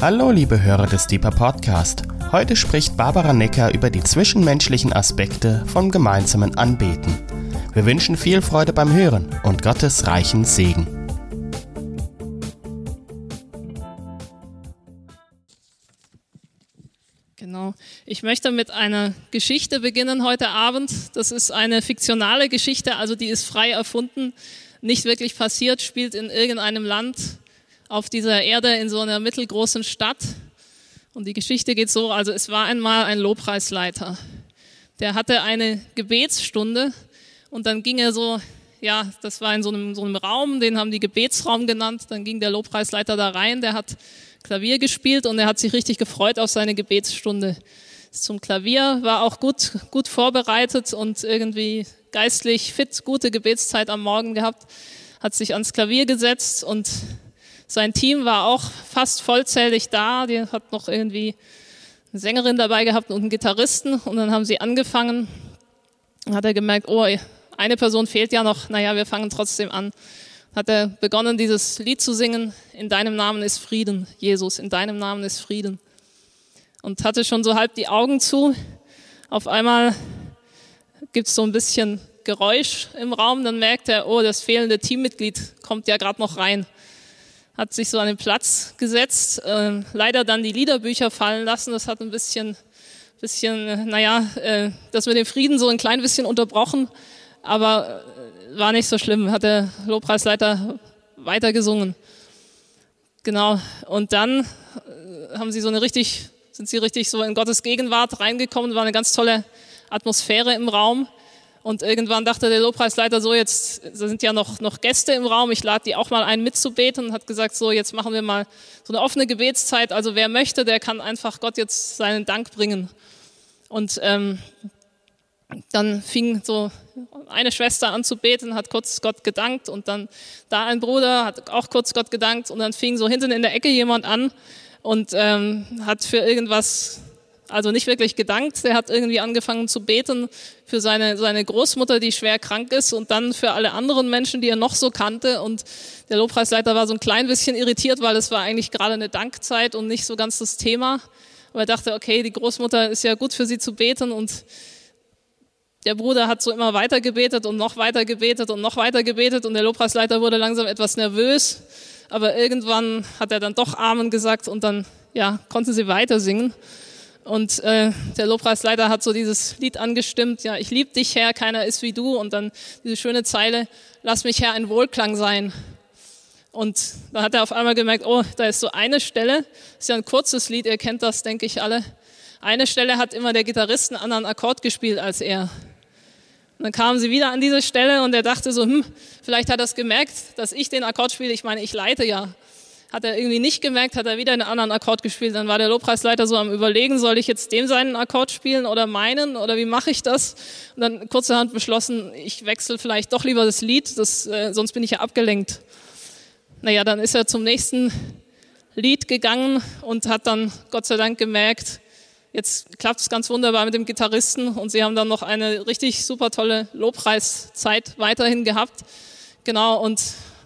Hallo liebe Hörer des Deeper Podcast. Heute spricht Barbara Necker über die zwischenmenschlichen Aspekte vom gemeinsamen Anbeten. Wir wünschen viel Freude beim Hören und Gottes reichen Segen. Genau. Ich möchte mit einer Geschichte beginnen heute Abend. Das ist eine fiktionale Geschichte, also die ist frei erfunden, nicht wirklich passiert, spielt in irgendeinem Land auf dieser Erde in so einer mittelgroßen Stadt. Und die Geschichte geht so, also es war einmal ein Lobpreisleiter. Der hatte eine Gebetsstunde und dann ging er so, ja, das war in so einem, so einem Raum, den haben die Gebetsraum genannt. Dann ging der Lobpreisleiter da rein, der hat Klavier gespielt und er hat sich richtig gefreut auf seine Gebetsstunde. Zum Klavier war auch gut, gut vorbereitet und irgendwie geistlich fit, gute Gebetszeit am Morgen gehabt, hat sich ans Klavier gesetzt und sein Team war auch fast vollzählig da. Die hat noch irgendwie eine Sängerin dabei gehabt und einen Gitarristen. Und dann haben sie angefangen. Dann hat er gemerkt, oh, eine Person fehlt ja noch. Naja, wir fangen trotzdem an. Hat er begonnen, dieses Lied zu singen. In deinem Namen ist Frieden, Jesus. In deinem Namen ist Frieden. Und hatte schon so halb die Augen zu. Auf einmal gibt es so ein bisschen Geräusch im Raum. Dann merkt er, oh, das fehlende Teammitglied kommt ja gerade noch rein hat sich so an den Platz gesetzt, äh, leider dann die Liederbücher fallen lassen. Das hat ein bisschen, bisschen, naja, äh, das mit dem Frieden so ein klein bisschen unterbrochen, aber äh, war nicht so schlimm. Hat der Lobpreisleiter weiter gesungen. Genau. Und dann äh, haben sie so eine richtig, sind sie richtig so in Gottes Gegenwart reingekommen. War eine ganz tolle Atmosphäre im Raum. Und irgendwann dachte der Lobpreisleiter so, jetzt sind ja noch, noch Gäste im Raum, ich lade die auch mal ein mitzubeten und hat gesagt, so jetzt machen wir mal so eine offene Gebetszeit. Also wer möchte, der kann einfach Gott jetzt seinen Dank bringen. Und ähm, dann fing so eine Schwester an zu beten, hat kurz Gott gedankt und dann da ein Bruder hat auch kurz Gott gedankt und dann fing so hinten in der Ecke jemand an und ähm, hat für irgendwas also nicht wirklich gedankt. Er hat irgendwie angefangen zu beten für seine, seine Großmutter, die schwer krank ist und dann für alle anderen Menschen, die er noch so kannte. Und der Lobpreisleiter war so ein klein bisschen irritiert, weil es war eigentlich gerade eine Dankzeit und nicht so ganz das Thema. Aber er dachte, okay, die Großmutter ist ja gut für sie zu beten und der Bruder hat so immer weiter gebetet und noch weiter gebetet und noch weiter gebetet und der Lobpreisleiter wurde langsam etwas nervös. Aber irgendwann hat er dann doch Amen gesagt und dann ja, konnten sie weiter singen. Und äh, der Lobpreisleiter hat so dieses Lied angestimmt, ja, ich liebe dich, Herr, keiner ist wie du. Und dann diese schöne Zeile, lass mich, Herr, ein Wohlklang sein. Und da hat er auf einmal gemerkt, oh, da ist so eine Stelle, ist ja ein kurzes Lied, ihr kennt das, denke ich alle. Eine Stelle hat immer der Gitarrist einen anderen Akkord gespielt als er. Und dann kamen sie wieder an diese Stelle und er dachte so, hm, vielleicht hat er es gemerkt, dass ich den Akkord spiele. Ich meine, ich leite ja hat er irgendwie nicht gemerkt, hat er wieder einen anderen Akkord gespielt. Dann war der Lobpreisleiter so am Überlegen, soll ich jetzt dem seinen Akkord spielen oder meinen oder wie mache ich das? Und dann kurzerhand beschlossen, ich wechsle vielleicht doch lieber das Lied, das, äh, sonst bin ich ja abgelenkt. Naja, dann ist er zum nächsten Lied gegangen und hat dann Gott sei Dank gemerkt, jetzt klappt es ganz wunderbar mit dem Gitarristen und sie haben dann noch eine richtig super tolle Lobpreiszeit weiterhin gehabt. Genau, und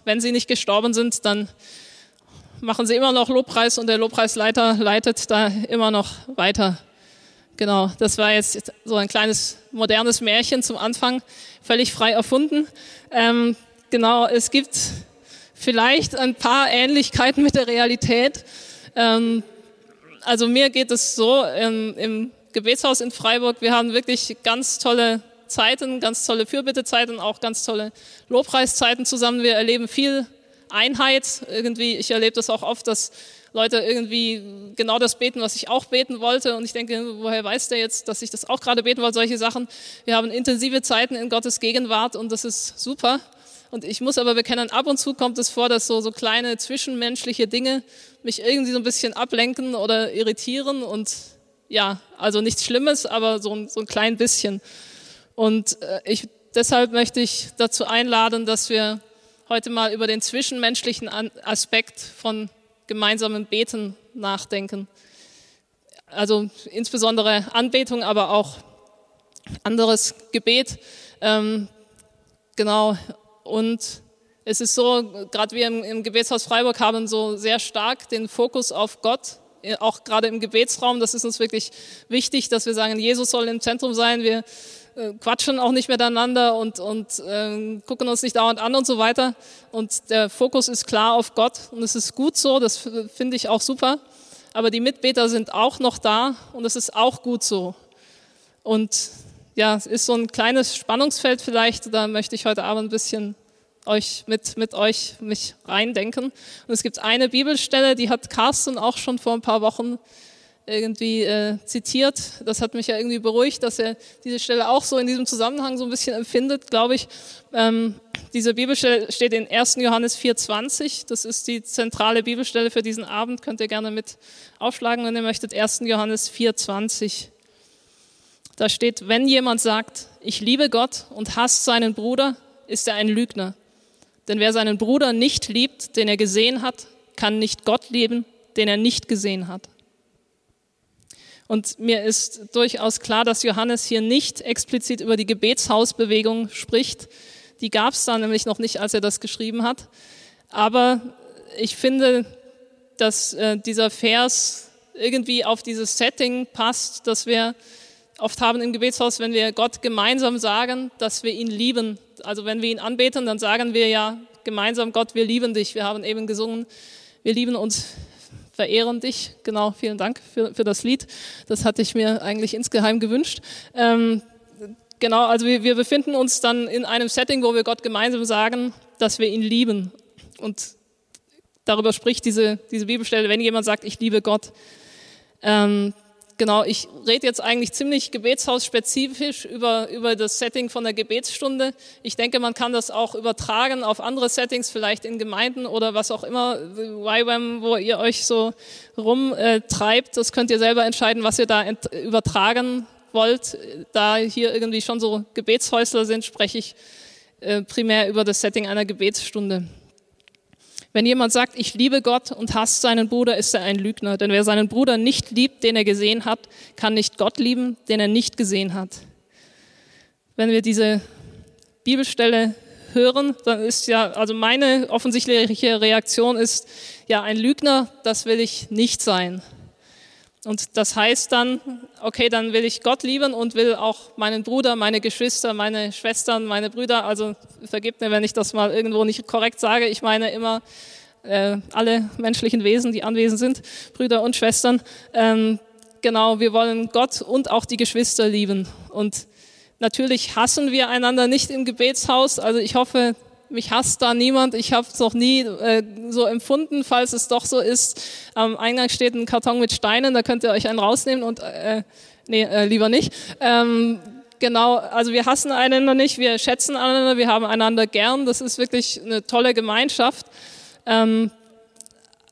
wenn sie nicht gestorben sind, dann machen sie immer noch Lobpreis und der Lobpreisleiter leitet da immer noch weiter. Genau, das war jetzt so ein kleines modernes Märchen zum Anfang, völlig frei erfunden. Ähm, genau, es gibt vielleicht ein paar Ähnlichkeiten mit der Realität. Ähm, also mir geht es so im, im Gebetshaus in Freiburg, wir haben wirklich ganz tolle Zeiten, ganz tolle Fürbittezeiten, auch ganz tolle Lobpreiszeiten zusammen. Wir erleben viel Einheit. Irgendwie, ich erlebe das auch oft, dass Leute irgendwie genau das beten, was ich auch beten wollte. Und ich denke, woher weiß der jetzt, dass ich das auch gerade beten wollte, solche Sachen. Wir haben intensive Zeiten in Gottes Gegenwart und das ist super. Und ich muss aber bekennen, ab und zu kommt es vor, dass so, so kleine zwischenmenschliche Dinge mich irgendwie so ein bisschen ablenken oder irritieren. Und ja, also nichts Schlimmes, aber so ein, so ein klein bisschen. Und äh, ich, deshalb möchte ich dazu einladen, dass wir heute mal über den zwischenmenschlichen Aspekt von gemeinsamen Beten nachdenken. Also insbesondere Anbetung, aber auch anderes Gebet. Ähm, genau. Und es ist so, gerade wir im, im Gebetshaus Freiburg haben so sehr stark den Fokus auf Gott auch gerade im Gebetsraum, das ist uns wirklich wichtig, dass wir sagen, Jesus soll im Zentrum sein. Wir äh, quatschen auch nicht miteinander und, und äh, gucken uns nicht dauernd an und so weiter. Und der Fokus ist klar auf Gott und es ist gut so, das finde ich auch super. Aber die Mitbeter sind auch noch da und es ist auch gut so. Und ja, es ist so ein kleines Spannungsfeld vielleicht, da möchte ich heute Abend ein bisschen euch mit, mit euch mich reindenken. Und es gibt eine Bibelstelle, die hat Carsten auch schon vor ein paar Wochen irgendwie äh, zitiert. Das hat mich ja irgendwie beruhigt, dass er diese Stelle auch so in diesem Zusammenhang so ein bisschen empfindet, glaube ich. Ähm, diese Bibelstelle steht in 1. Johannes 4,20. Das ist die zentrale Bibelstelle für diesen Abend. Könnt ihr gerne mit aufschlagen, wenn ihr möchtet. 1. Johannes 4,20. Da steht, wenn jemand sagt, ich liebe Gott und hasst seinen Bruder, ist er ein Lügner. Denn wer seinen Bruder nicht liebt, den er gesehen hat, kann nicht Gott lieben, den er nicht gesehen hat. Und mir ist durchaus klar, dass Johannes hier nicht explizit über die Gebetshausbewegung spricht. Die gab es da nämlich noch nicht, als er das geschrieben hat. Aber ich finde, dass äh, dieser Vers irgendwie auf dieses Setting passt, das wir oft haben im Gebetshaus, wenn wir Gott gemeinsam sagen, dass wir ihn lieben. Also wenn wir ihn anbeten, dann sagen wir ja gemeinsam, Gott, wir lieben dich. Wir haben eben gesungen, wir lieben uns verehren dich. Genau, vielen Dank für, für das Lied. Das hatte ich mir eigentlich insgeheim gewünscht. Ähm, genau, also wir, wir befinden uns dann in einem Setting, wo wir Gott gemeinsam sagen, dass wir ihn lieben. Und darüber spricht diese, diese Bibelstelle, wenn jemand sagt, ich liebe Gott. Ähm, genau, ich rede jetzt eigentlich ziemlich gebetshausspezifisch über, über das Setting von der Gebetsstunde. Ich denke, man kann das auch übertragen auf andere Settings, vielleicht in Gemeinden oder was auch immer, YWAM, wo ihr euch so rumtreibt. Das könnt ihr selber entscheiden, was ihr da übertragen wollt. Da hier irgendwie schon so Gebetshäusler sind, spreche ich äh, primär über das Setting einer Gebetsstunde. Wenn jemand sagt, ich liebe Gott und hasst seinen Bruder, ist er ein Lügner. Denn wer seinen Bruder nicht liebt, den er gesehen hat, kann nicht Gott lieben, den er nicht gesehen hat. Wenn wir diese Bibelstelle hören, dann ist ja, also meine offensichtliche Reaktion ist, ja, ein Lügner, das will ich nicht sein. Und das heißt dann, okay, dann will ich Gott lieben und will auch meinen Bruder, meine Geschwister, meine Schwestern, meine Brüder, also vergebt mir, wenn ich das mal irgendwo nicht korrekt sage, ich meine immer äh, alle menschlichen Wesen, die anwesend sind, Brüder und Schwestern. Ähm, genau, wir wollen Gott und auch die Geschwister lieben. Und natürlich hassen wir einander nicht im Gebetshaus, also ich hoffe, mich hasst da niemand. Ich habe es noch nie äh, so empfunden, falls es doch so ist. Am Eingang steht ein Karton mit Steinen, da könnt ihr euch einen rausnehmen und äh, nee, äh, lieber nicht. Ähm, genau, also wir hassen einander nicht, wir schätzen einander, wir haben einander gern. Das ist wirklich eine tolle Gemeinschaft. Ähm,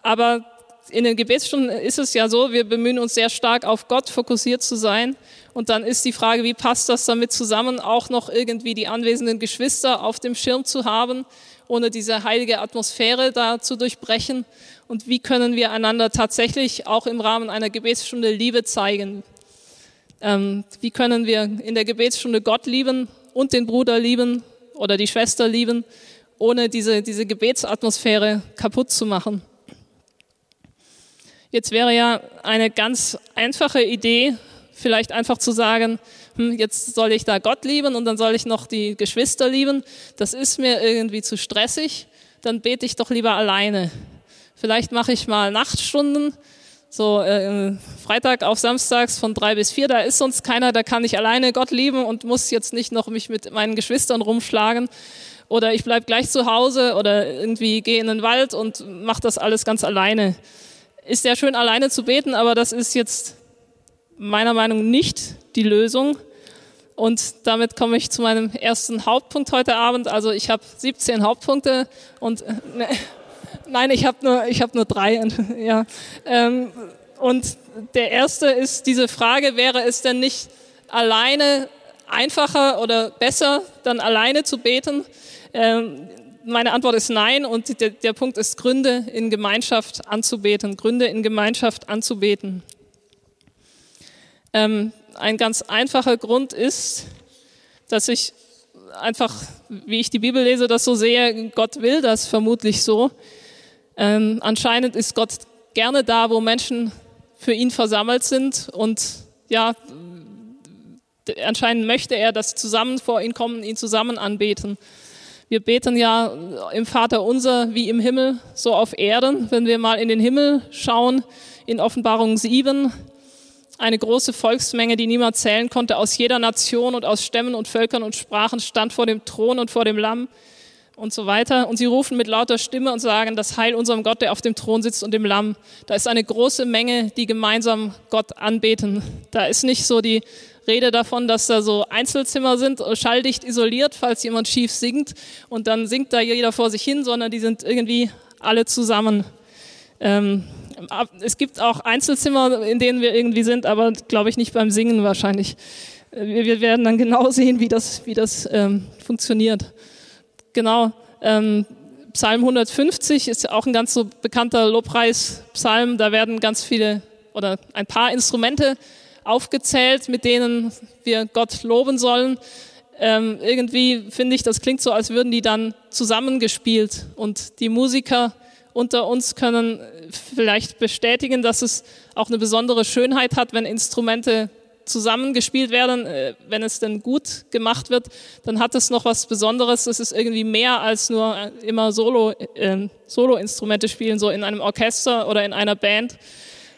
aber in den Gebetsstunden ist es ja so, wir bemühen uns sehr stark auf Gott fokussiert zu sein. Und dann ist die Frage, wie passt das damit zusammen, auch noch irgendwie die anwesenden Geschwister auf dem Schirm zu haben, ohne diese heilige Atmosphäre da zu durchbrechen? Und wie können wir einander tatsächlich auch im Rahmen einer Gebetsstunde Liebe zeigen? Ähm, wie können wir in der Gebetsstunde Gott lieben und den Bruder lieben oder die Schwester lieben, ohne diese, diese Gebetsatmosphäre kaputt zu machen? Jetzt wäre ja eine ganz einfache Idee, vielleicht einfach zu sagen, hm, jetzt soll ich da Gott lieben und dann soll ich noch die Geschwister lieben. Das ist mir irgendwie zu stressig. Dann bete ich doch lieber alleine. Vielleicht mache ich mal Nachtstunden, so äh, Freitag auf Samstags von drei bis vier. Da ist sonst keiner, da kann ich alleine Gott lieben und muss jetzt nicht noch mich mit meinen Geschwistern rumschlagen. Oder ich bleib gleich zu Hause oder irgendwie gehe in den Wald und mache das alles ganz alleine. Ist ja schön alleine zu beten, aber das ist jetzt meiner Meinung nach nicht die Lösung. Und damit komme ich zu meinem ersten Hauptpunkt heute Abend. Also ich habe 17 Hauptpunkte und ne, nein, ich habe nur, ich nur drei. Ja. Ähm, und der erste ist diese Frage: Wäre es denn nicht alleine einfacher oder besser, dann alleine zu beten? Ähm, meine Antwort ist nein und der, der Punkt ist Gründe in Gemeinschaft anzubeten. Gründe in Gemeinschaft anzubeten. Ähm, ein ganz einfacher Grund ist, dass ich einfach, wie ich die Bibel lese, das so sehe, Gott will das vermutlich so. Ähm, anscheinend ist Gott gerne da, wo Menschen für ihn versammelt sind und ja, anscheinend möchte er, dass zusammen vor ihn kommen, ihn zusammen anbeten. Wir beten ja im Vater unser wie im Himmel, so auf Erden. Wenn wir mal in den Himmel schauen, in Offenbarung 7, eine große Volksmenge, die niemand zählen konnte, aus jeder Nation und aus Stämmen und Völkern und Sprachen stand vor dem Thron und vor dem Lamm und so weiter. Und sie rufen mit lauter Stimme und sagen, das Heil unserem Gott, der auf dem Thron sitzt und dem Lamm. Da ist eine große Menge, die gemeinsam Gott anbeten. Da ist nicht so die Rede davon, dass da so Einzelzimmer sind, schalldicht isoliert, falls jemand schief singt und dann singt da jeder vor sich hin, sondern die sind irgendwie alle zusammen. Ähm, es gibt auch Einzelzimmer, in denen wir irgendwie sind, aber glaube ich nicht beim Singen wahrscheinlich. Wir, werden dann genau sehen, wie das, wie das ähm, funktioniert. Genau. Ähm, Psalm 150 ist auch ein ganz so bekannter Lobpreispsalm. Da werden ganz viele oder ein paar Instrumente aufgezählt, mit denen wir Gott loben sollen. Ähm, irgendwie finde ich, das klingt so, als würden die dann zusammengespielt und die Musiker unter uns können vielleicht bestätigen, dass es auch eine besondere Schönheit hat, wenn Instrumente zusammengespielt werden, äh, wenn es denn gut gemacht wird, dann hat es noch was Besonderes. Es ist irgendwie mehr als nur äh, immer Solo, äh, Solo-Instrumente spielen, so in einem Orchester oder in einer Band.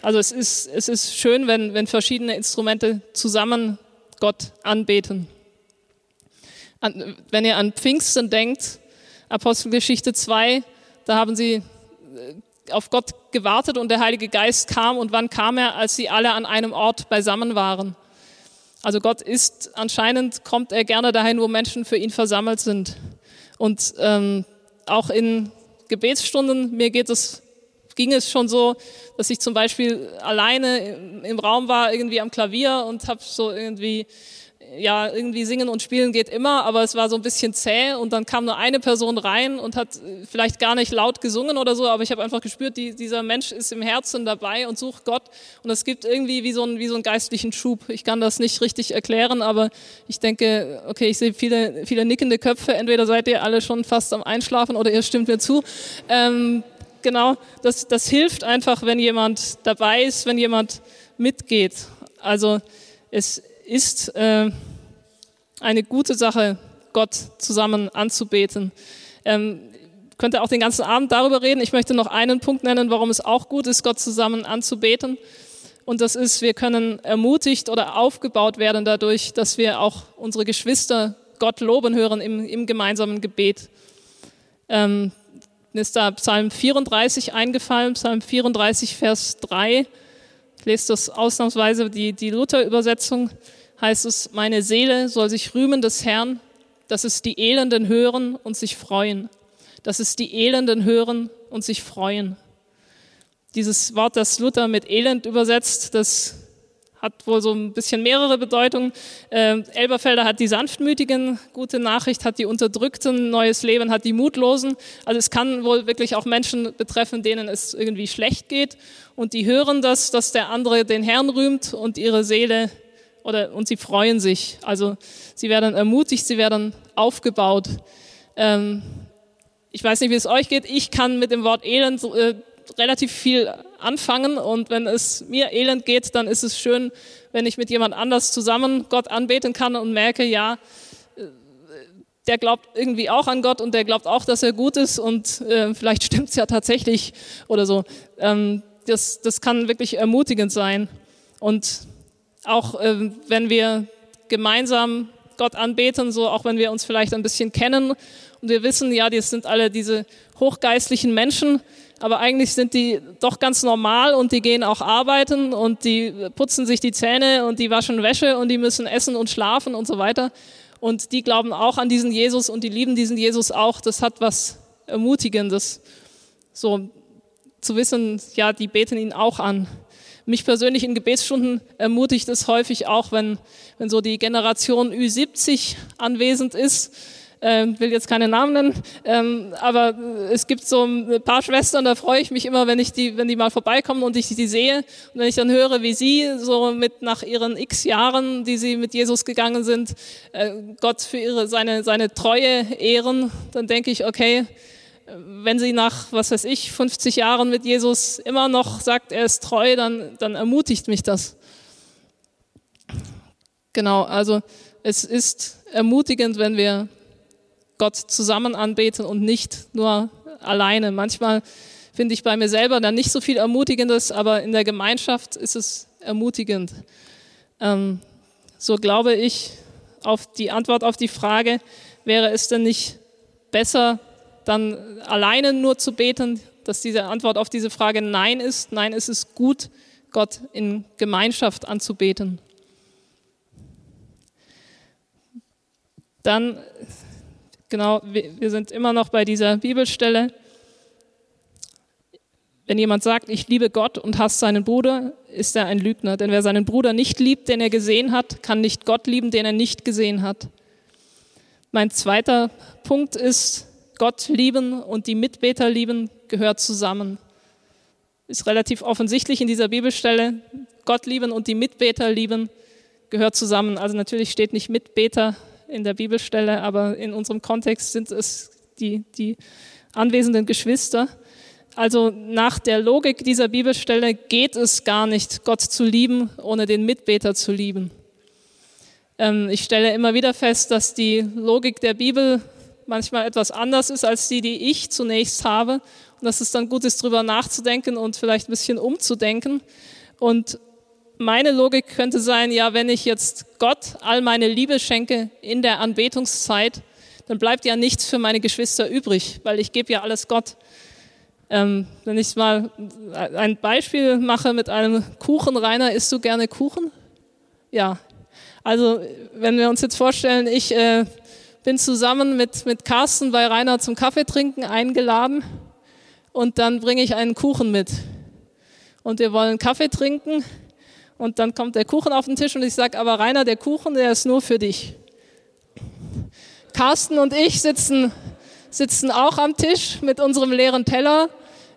Also es ist, es ist schön, wenn, wenn verschiedene Instrumente zusammen Gott anbeten. An, wenn ihr an Pfingsten denkt, Apostelgeschichte 2, da haben sie äh, auf Gott gewartet und der Heilige Geist kam. Und wann kam er? Als sie alle an einem Ort beisammen waren. Also Gott ist, anscheinend kommt er gerne dahin, wo Menschen für ihn versammelt sind. Und ähm, auch in Gebetsstunden, mir geht es, ging es schon so, dass ich zum Beispiel alleine im Raum war, irgendwie am Klavier und habe so irgendwie ja, irgendwie singen und spielen geht immer, aber es war so ein bisschen zäh und dann kam nur eine Person rein und hat äh, vielleicht gar nicht laut gesungen oder so, aber ich habe einfach gespürt, die, dieser Mensch ist im Herzen dabei und sucht Gott und es gibt irgendwie wie so, ein, wie so einen geistlichen Schub. Ich kann das nicht richtig erklären, aber ich denke, okay, ich sehe viele, viele nickende Köpfe, entweder seid ihr alle schon fast am Einschlafen oder ihr stimmt mir zu. Ähm, genau, das, das hilft einfach, wenn jemand dabei ist, wenn jemand mitgeht. Also es ist äh, eine gute Sache, Gott zusammen anzubeten. Ähm, könnte auch den ganzen Abend darüber reden. Ich möchte noch einen Punkt nennen, warum es auch gut ist, Gott zusammen anzubeten. Und das ist, wir können ermutigt oder aufgebaut werden dadurch, dass wir auch unsere Geschwister Gott loben hören im, im gemeinsamen Gebet. Ähm, ist da Psalm 34 eingefallen, Psalm 34, Vers 3. Ich lese das ausnahmsweise, die, die Luther-Übersetzung heißt es, meine Seele soll sich rühmen des Herrn, dass es die Elenden hören und sich freuen. Dass es die Elenden hören und sich freuen. Dieses Wort, das Luther mit Elend übersetzt, das hat wohl so ein bisschen mehrere Bedeutungen. Äh, Elberfelder hat die Sanftmütigen, gute Nachricht, hat die Unterdrückten, neues Leben hat die Mutlosen. Also es kann wohl wirklich auch Menschen betreffen, denen es irgendwie schlecht geht und die hören das, dass der andere den Herrn rühmt und ihre Seele oder, und sie freuen sich. Also sie werden ermutigt, sie werden aufgebaut. Ähm, ich weiß nicht, wie es euch geht. Ich kann mit dem Wort Elend äh, relativ viel anfangen und wenn es mir elend geht, dann ist es schön, wenn ich mit jemand anders zusammen Gott anbeten kann und merke, ja, äh, der glaubt irgendwie auch an Gott und der glaubt auch, dass er gut ist und äh, vielleicht stimmt es ja tatsächlich oder so. Ähm, das, das kann wirklich ermutigend sein. Und auch äh, wenn wir gemeinsam Gott anbeten, so auch wenn wir uns vielleicht ein bisschen kennen und wir wissen, ja, das sind alle diese hochgeistlichen Menschen, aber eigentlich sind die doch ganz normal und die gehen auch arbeiten und die putzen sich die Zähne und die waschen Wäsche und die müssen essen und schlafen und so weiter. Und die glauben auch an diesen Jesus und die lieben diesen Jesus auch. Das hat was Ermutigendes. So zu wissen, ja, die beten ihn auch an mich persönlich in Gebetsstunden ermutigt es häufig auch, wenn, wenn so die Generation Ü70 anwesend ist. Ähm, will jetzt keine Namen nennen, ähm, aber es gibt so ein paar Schwestern, da freue ich mich immer, wenn ich die, wenn die mal vorbeikommen und ich die sehe und wenn ich dann höre, wie sie so mit nach ihren X Jahren, die sie mit Jesus gegangen sind, äh, Gott für ihre seine seine Treue ehren, dann denke ich, okay, wenn sie nach, was weiß ich, 50 Jahren mit Jesus immer noch sagt, er ist treu, dann, dann ermutigt mich das. Genau, also es ist ermutigend, wenn wir Gott zusammen anbeten und nicht nur alleine. Manchmal finde ich bei mir selber dann nicht so viel Ermutigendes, aber in der Gemeinschaft ist es ermutigend. Ähm, so glaube ich, auf die Antwort auf die Frage, wäre es denn nicht besser, dann alleine nur zu beten, dass diese Antwort auf diese Frage Nein ist. Nein, es ist gut, Gott in Gemeinschaft anzubeten. Dann, genau, wir sind immer noch bei dieser Bibelstelle. Wenn jemand sagt, ich liebe Gott und hasst seinen Bruder, ist er ein Lügner. Denn wer seinen Bruder nicht liebt, den er gesehen hat, kann nicht Gott lieben, den er nicht gesehen hat. Mein zweiter Punkt ist, Gott lieben und die Mitbeter lieben gehört zusammen. Ist relativ offensichtlich in dieser Bibelstelle. Gott lieben und die Mitbeter lieben gehört zusammen. Also natürlich steht nicht Mitbeter in der Bibelstelle, aber in unserem Kontext sind es die, die anwesenden Geschwister. Also nach der Logik dieser Bibelstelle geht es gar nicht, Gott zu lieben, ohne den Mitbeter zu lieben. Ähm, ich stelle immer wieder fest, dass die Logik der Bibel manchmal etwas anders ist als die, die ich zunächst habe. Und dass es dann gut ist, darüber nachzudenken und vielleicht ein bisschen umzudenken. Und meine Logik könnte sein, ja, wenn ich jetzt Gott all meine Liebe schenke in der Anbetungszeit, dann bleibt ja nichts für meine Geschwister übrig, weil ich gebe ja alles Gott. Ähm, wenn ich mal ein Beispiel mache mit einem Kuchen, Rainer, isst du gerne Kuchen? Ja, also wenn wir uns jetzt vorstellen, ich äh, bin zusammen mit, mit Carsten bei Rainer zum Kaffee trinken eingeladen und dann bringe ich einen Kuchen mit. Und wir wollen Kaffee trinken und dann kommt der Kuchen auf den Tisch und ich sage, aber Rainer, der Kuchen, der ist nur für dich. Carsten und ich sitzen, sitzen auch am Tisch mit unserem leeren Teller.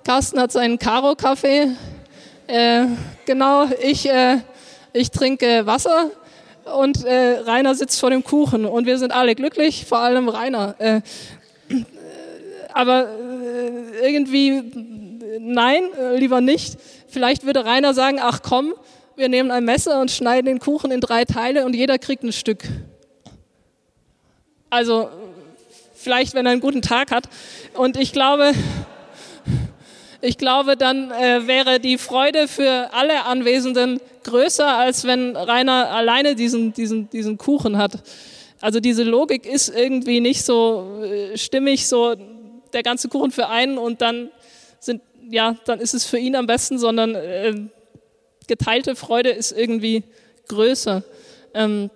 Carsten hat seinen Karo-Kaffee. Äh, genau, ich, äh, ich trinke Wasser und äh, Rainer sitzt vor dem Kuchen und wir sind alle glücklich, vor allem Rainer. Äh, aber äh, irgendwie, nein, lieber nicht. Vielleicht würde Rainer sagen, ach komm, wir nehmen ein Messer und schneiden den Kuchen in drei Teile und jeder kriegt ein Stück. Also vielleicht, wenn er einen guten Tag hat. Und ich glaube, ich glaube, dann äh, wäre die Freude für alle Anwesenden größer, als wenn Rainer alleine diesen, diesen, diesen Kuchen hat. Also diese Logik ist irgendwie nicht so äh, stimmig, so der ganze Kuchen für einen und dann sind, ja, dann ist es für ihn am besten, sondern äh, geteilte Freude ist irgendwie größer. Ähm,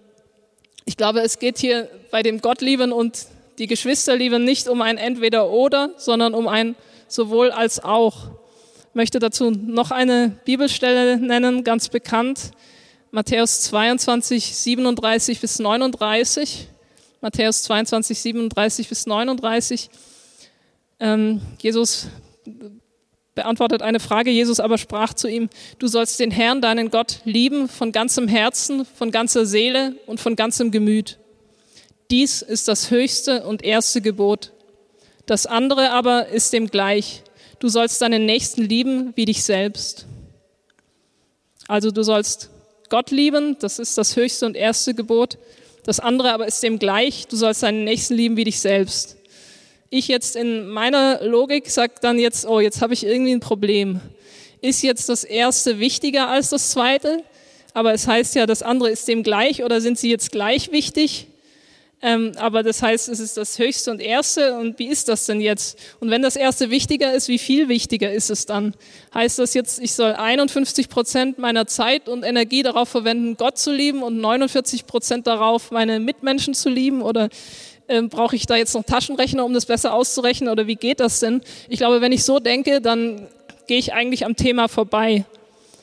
ich glaube, es geht hier bei dem Gottlieben und die Geschwisterlieben nicht um ein Entweder-Oder, sondern um ein sowohl als auch. Ich möchte dazu noch eine Bibelstelle nennen, ganz bekannt. Matthäus 22, 37 bis 39. Matthäus 22, 37 bis 39. Ähm, Jesus beantwortet eine Frage. Jesus aber sprach zu ihm, du sollst den Herrn, deinen Gott, lieben von ganzem Herzen, von ganzer Seele und von ganzem Gemüt. Dies ist das höchste und erste Gebot. Das andere aber ist dem gleich. Du sollst deinen Nächsten lieben wie dich selbst. Also du sollst Gott lieben, das ist das höchste und erste Gebot. Das andere aber ist dem gleich. Du sollst deinen Nächsten lieben wie dich selbst. Ich jetzt in meiner Logik sage dann jetzt, oh, jetzt habe ich irgendwie ein Problem. Ist jetzt das erste wichtiger als das zweite? Aber es heißt ja, das andere ist dem gleich oder sind sie jetzt gleich wichtig? Ähm, aber das heißt, es ist das Höchste und Erste. Und wie ist das denn jetzt? Und wenn das Erste wichtiger ist, wie viel wichtiger ist es dann? Heißt das jetzt, ich soll 51 Prozent meiner Zeit und Energie darauf verwenden, Gott zu lieben und 49 Prozent darauf, meine Mitmenschen zu lieben? Oder ähm, brauche ich da jetzt noch Taschenrechner, um das besser auszurechnen? Oder wie geht das denn? Ich glaube, wenn ich so denke, dann gehe ich eigentlich am Thema vorbei.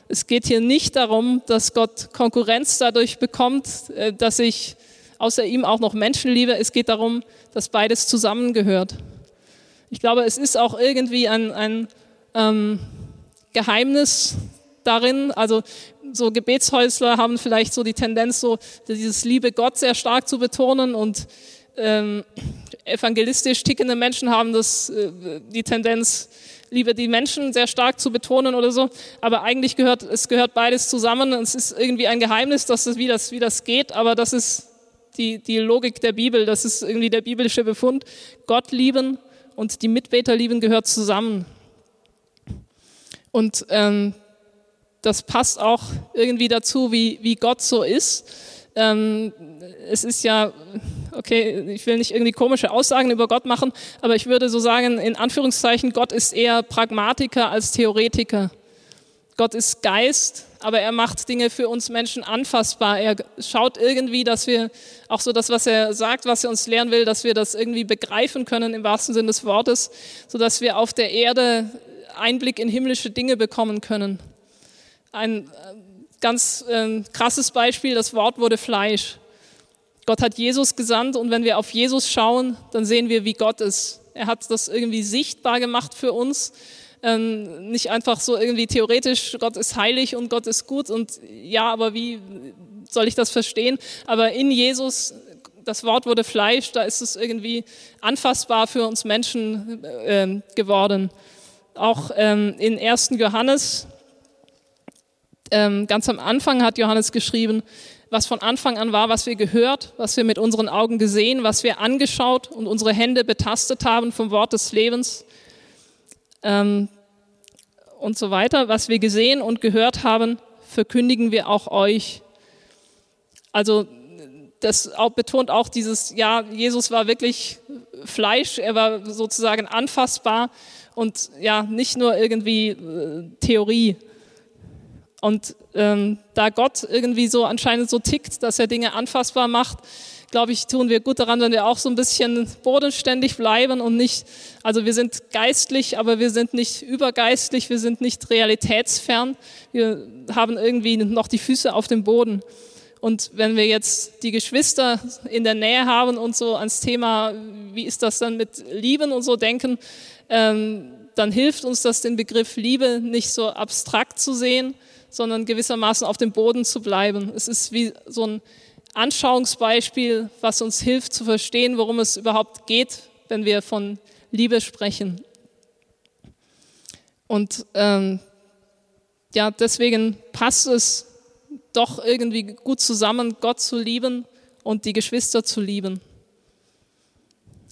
Es geht hier nicht darum, dass Gott Konkurrenz dadurch bekommt, äh, dass ich außer ihm auch noch Menschenliebe. Es geht darum, dass beides zusammengehört. Ich glaube, es ist auch irgendwie ein, ein ähm, Geheimnis darin. Also so Gebetshäusler haben vielleicht so die Tendenz, so dieses Liebe Gott sehr stark zu betonen und ähm, evangelistisch tickende Menschen haben das, äh, die Tendenz, lieber die Menschen sehr stark zu betonen oder so. Aber eigentlich gehört, es gehört beides zusammen. Es ist irgendwie ein Geheimnis, dass es, wie, das, wie das geht, aber das ist die, die Logik der Bibel, das ist irgendwie der biblische Befund. Gott lieben und die Mitbeter lieben gehört zusammen. Und ähm, das passt auch irgendwie dazu, wie, wie Gott so ist. Ähm, es ist ja, okay, ich will nicht irgendwie komische Aussagen über Gott machen, aber ich würde so sagen, in Anführungszeichen, Gott ist eher Pragmatiker als Theoretiker. Gott ist Geist, aber er macht Dinge für uns Menschen anfassbar. Er schaut irgendwie, dass wir auch so das, was er sagt, was er uns lehren will, dass wir das irgendwie begreifen können im wahrsten Sinne des Wortes, sodass wir auf der Erde Einblick in himmlische Dinge bekommen können. Ein äh, ganz äh, krasses Beispiel, das Wort wurde Fleisch. Gott hat Jesus gesandt und wenn wir auf Jesus schauen, dann sehen wir, wie Gott ist. Er hat das irgendwie sichtbar gemacht für uns. Ähm, nicht einfach so irgendwie theoretisch, Gott ist heilig und Gott ist gut und ja, aber wie soll ich das verstehen? Aber in Jesus, das Wort wurde Fleisch, da ist es irgendwie anfassbar für uns Menschen äh, geworden. Auch ähm, in 1. Johannes, ähm, ganz am Anfang hat Johannes geschrieben, was von Anfang an war, was wir gehört, was wir mit unseren Augen gesehen, was wir angeschaut und unsere Hände betastet haben vom Wort des Lebens ähm, und so weiter, was wir gesehen und gehört haben, verkündigen wir auch euch. Also das auch, betont auch dieses, ja, Jesus war wirklich Fleisch, er war sozusagen anfassbar und ja, nicht nur irgendwie äh, Theorie. Und ähm, da Gott irgendwie so anscheinend so tickt, dass er Dinge anfassbar macht, glaube ich, tun wir gut daran, wenn wir auch so ein bisschen bodenständig bleiben und nicht, also wir sind geistlich, aber wir sind nicht übergeistlich, wir sind nicht realitätsfern, wir haben irgendwie noch die Füße auf dem Boden. Und wenn wir jetzt die Geschwister in der Nähe haben und so ans Thema, wie ist das dann mit Lieben und so denken, ähm, dann hilft uns das, den Begriff Liebe nicht so abstrakt zu sehen, sondern gewissermaßen auf dem Boden zu bleiben. Es ist wie so ein Anschauungsbeispiel, was uns hilft zu verstehen, worum es überhaupt geht, wenn wir von Liebe sprechen. Und ähm, ja, deswegen passt es doch irgendwie gut zusammen, Gott zu lieben und die Geschwister zu lieben.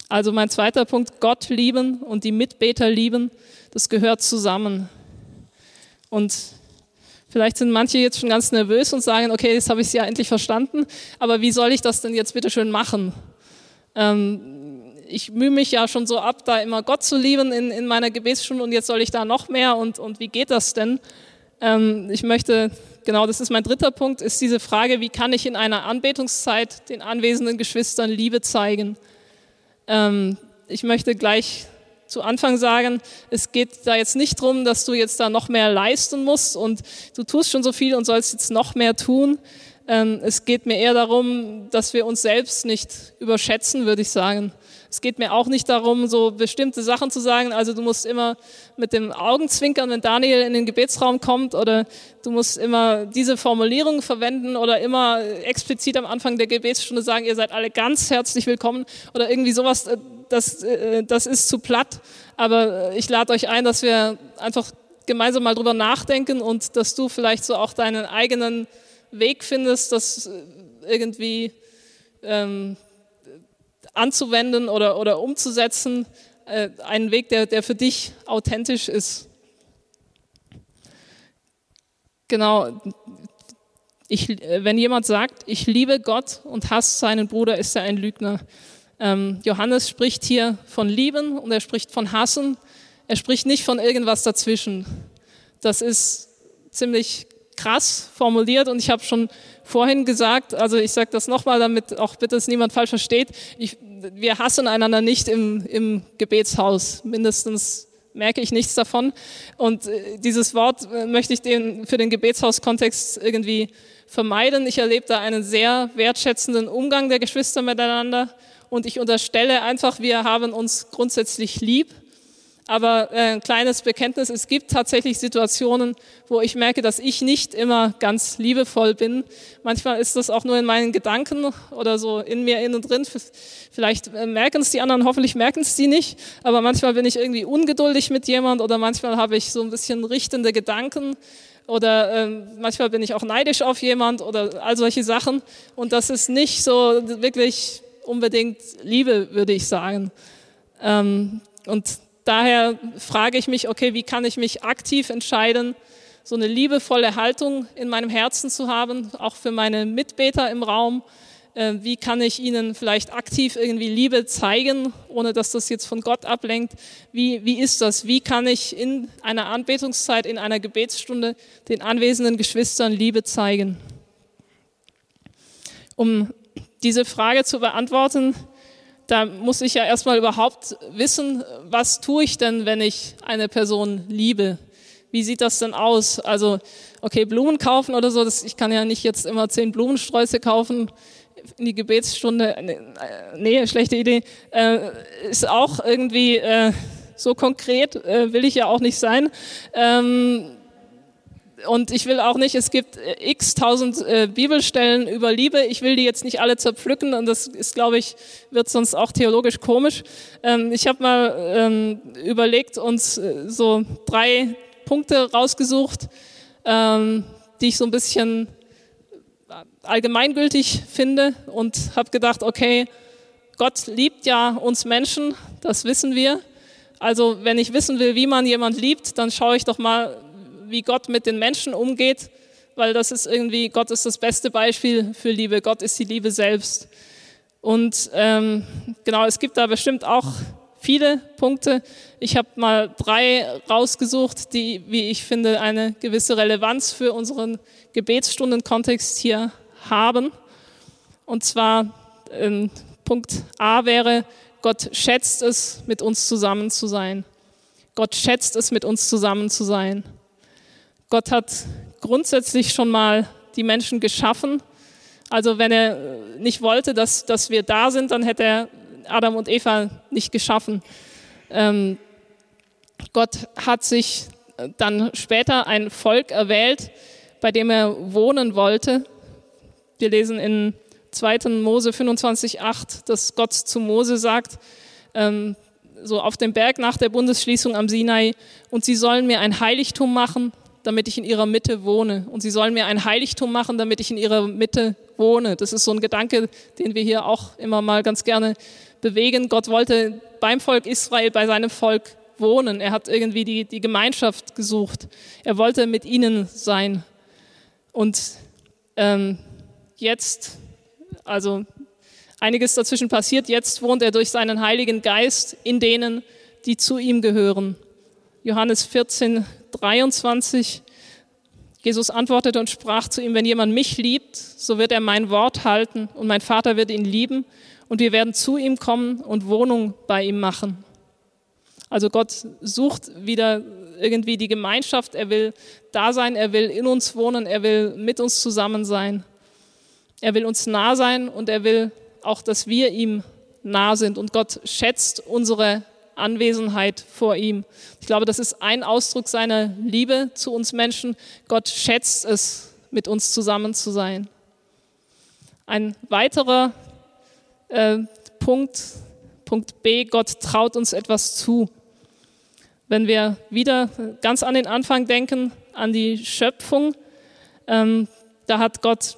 Also mein zweiter Punkt, Gott lieben und die Mitbeter lieben, das gehört zusammen. Und vielleicht sind manche jetzt schon ganz nervös und sagen, okay, jetzt habe ich es ja endlich verstanden, aber wie soll ich das denn jetzt bitte schön machen? Ähm, ich mühe mich ja schon so ab, da immer Gott zu lieben in, in meiner Gebetsstunde und jetzt soll ich da noch mehr und, und wie geht das denn? Ähm, ich möchte, genau das ist mein dritter Punkt, ist diese Frage, wie kann ich in einer Anbetungszeit den anwesenden Geschwistern Liebe zeigen? Ähm, ich möchte gleich zu Anfang sagen, es geht da jetzt nicht drum, dass du jetzt da noch mehr leisten musst und du tust schon so viel und sollst jetzt noch mehr tun. Ähm, es geht mir eher darum, dass wir uns selbst nicht überschätzen, würde ich sagen. Es geht mir auch nicht darum, so bestimmte Sachen zu sagen. Also du musst immer mit dem Augenzwinkern, wenn Daniel in den Gebetsraum kommt, oder du musst immer diese Formulierung verwenden oder immer explizit am Anfang der Gebetsstunde sagen, ihr seid alle ganz herzlich willkommen oder irgendwie sowas. Äh, das, äh, das ist zu platt. Aber äh, ich lade euch ein, dass wir einfach gemeinsam mal drüber nachdenken und dass du vielleicht so auch deinen eigenen Weg findest, das irgendwie ähm, anzuwenden oder, oder umzusetzen, äh, einen Weg, der, der für dich authentisch ist. Genau, ich, wenn jemand sagt, ich liebe Gott und hasst seinen Bruder, ist er ein Lügner. Ähm, Johannes spricht hier von lieben und er spricht von hassen. Er spricht nicht von irgendwas dazwischen. Das ist ziemlich krass formuliert und ich habe schon vorhin gesagt, also ich sage das nochmal, damit auch bitte es niemand falsch versteht, ich, wir hassen einander nicht im, im Gebetshaus, mindestens merke ich nichts davon. Und äh, dieses Wort äh, möchte ich den, für den Gebetshauskontext irgendwie vermeiden. Ich erlebe da einen sehr wertschätzenden Umgang der Geschwister miteinander und ich unterstelle einfach, wir haben uns grundsätzlich lieb Aber äh, ein kleines Bekenntnis, es gibt tatsächlich Situationen, wo ich merke, dass ich nicht immer ganz liebevoll bin. Manchmal ist das auch nur in meinen Gedanken oder so in mir innen drin. Vielleicht äh, merken es die anderen, hoffentlich merken es die nicht. Aber manchmal bin ich irgendwie ungeduldig mit jemand oder manchmal habe ich so ein bisschen richtende Gedanken oder ähm, manchmal bin ich auch neidisch auf jemand oder all solche Sachen. Und das ist nicht so wirklich unbedingt Liebe, würde ich sagen. Ähm, und daher frage ich mich, okay, wie kann ich mich aktiv entscheiden, so eine liebevolle Haltung in meinem Herzen zu haben, auch für meine Mitbeter im Raum. Äh, wie kann ich ihnen vielleicht aktiv irgendwie Liebe zeigen, ohne dass das jetzt von Gott ablenkt? Wie, wie ist das? Wie kann ich in einer Anbetungszeit, in einer Gebetsstunde den anwesenden Geschwistern Liebe zeigen? Um diese Frage zu beantworten, da muss ich ja erstmal überhaupt wissen, was tue ich denn, wenn ich eine Person liebe? Wie sieht das denn aus? Also, okay, Blumen kaufen oder so, das, ich kann ja nicht jetzt immer zehn Blumensträuße kaufen in die Gebetsstunde. Nee, nee schlechte Idee. Äh, ist auch irgendwie äh, so konkret, äh, will ich ja auch nicht sein. Ähm, und ich will auch nicht, es gibt äh, x tausend äh, Bibelstellen über Liebe. Ich will die jetzt nicht alle zerpflücken und das ist, glaube ich, wird sonst auch theologisch komisch. Ähm, ich habe mal ähm, überlegt, uns äh, so drei Punkte rausgesucht, ähm, die ich so ein bisschen allgemeingültig finde und habe gedacht, okay, Gott liebt ja uns Menschen, das wissen wir. Also wenn ich wissen will, wie man jemand liebt, dann schaue ich doch mal, wie Gott mit den Menschen umgeht, weil das ist irgendwie, Gott ist das beste Beispiel für Liebe. Gott ist die Liebe selbst. Und ähm, genau, es gibt da bestimmt auch viele Punkte. Ich habe mal drei rausgesucht, die, wie ich finde, eine gewisse Relevanz für unseren Gebetsstundenkontext hier haben. Und zwar ähm, Punkt A wäre, Gott schätzt es, mit uns zusammen zu sein. Gott schätzt es, mit uns zusammen zu sein. Gott hat grundsätzlich schon mal die Menschen geschaffen. Also wenn er nicht wollte, dass, dass wir da sind, dann hätte er Adam und Eva nicht geschaffen. Ähm, Gott hat sich dann später ein Volk erwählt, bei dem er wohnen wollte. Wir lesen in 2. Mose 25,8, dass Gott zu Mose sagt, ähm, so auf dem Berg nach der Bundesschließung am Sinai, und sie sollen mir ein Heiligtum machen, damit ich in ihrer Mitte wohne. Und sie sollen mir ein Heiligtum machen, damit ich in ihrer Mitte wohne. Das ist so ein Gedanke, den wir hier auch immer mal ganz gerne bewegen. Gott wollte beim Volk Israel, bei seinem Volk wohnen. Er hat irgendwie die, die Gemeinschaft gesucht. Er wollte mit ihnen sein. Und ähm, jetzt, also einiges dazwischen passiert, jetzt wohnt er durch seinen Heiligen Geist in denen, die zu ihm gehören. Johannes 14, 23. Jesus antwortete und sprach zu ihm, wenn jemand mich liebt, so wird er mein Wort halten und mein Vater wird ihn lieben und wir werden zu ihm kommen und Wohnung bei ihm machen. Also Gott sucht wieder irgendwie die Gemeinschaft, er will da sein, er will in uns wohnen, er will mit uns zusammen sein. Er will uns nah sein und er will auch, dass wir ihm nah sind. Und Gott schätzt unsere Anwesenheit vor ihm. Ich glaube, das ist ein Ausdruck seiner Liebe zu uns Menschen. Gott schätzt es, mit uns zusammen zu sein. Ein weiterer äh, Punkt, Punkt B, Gott traut uns etwas zu. Wenn wir wieder ganz an den Anfang denken, an die Schöpfung, ähm, da hat Gott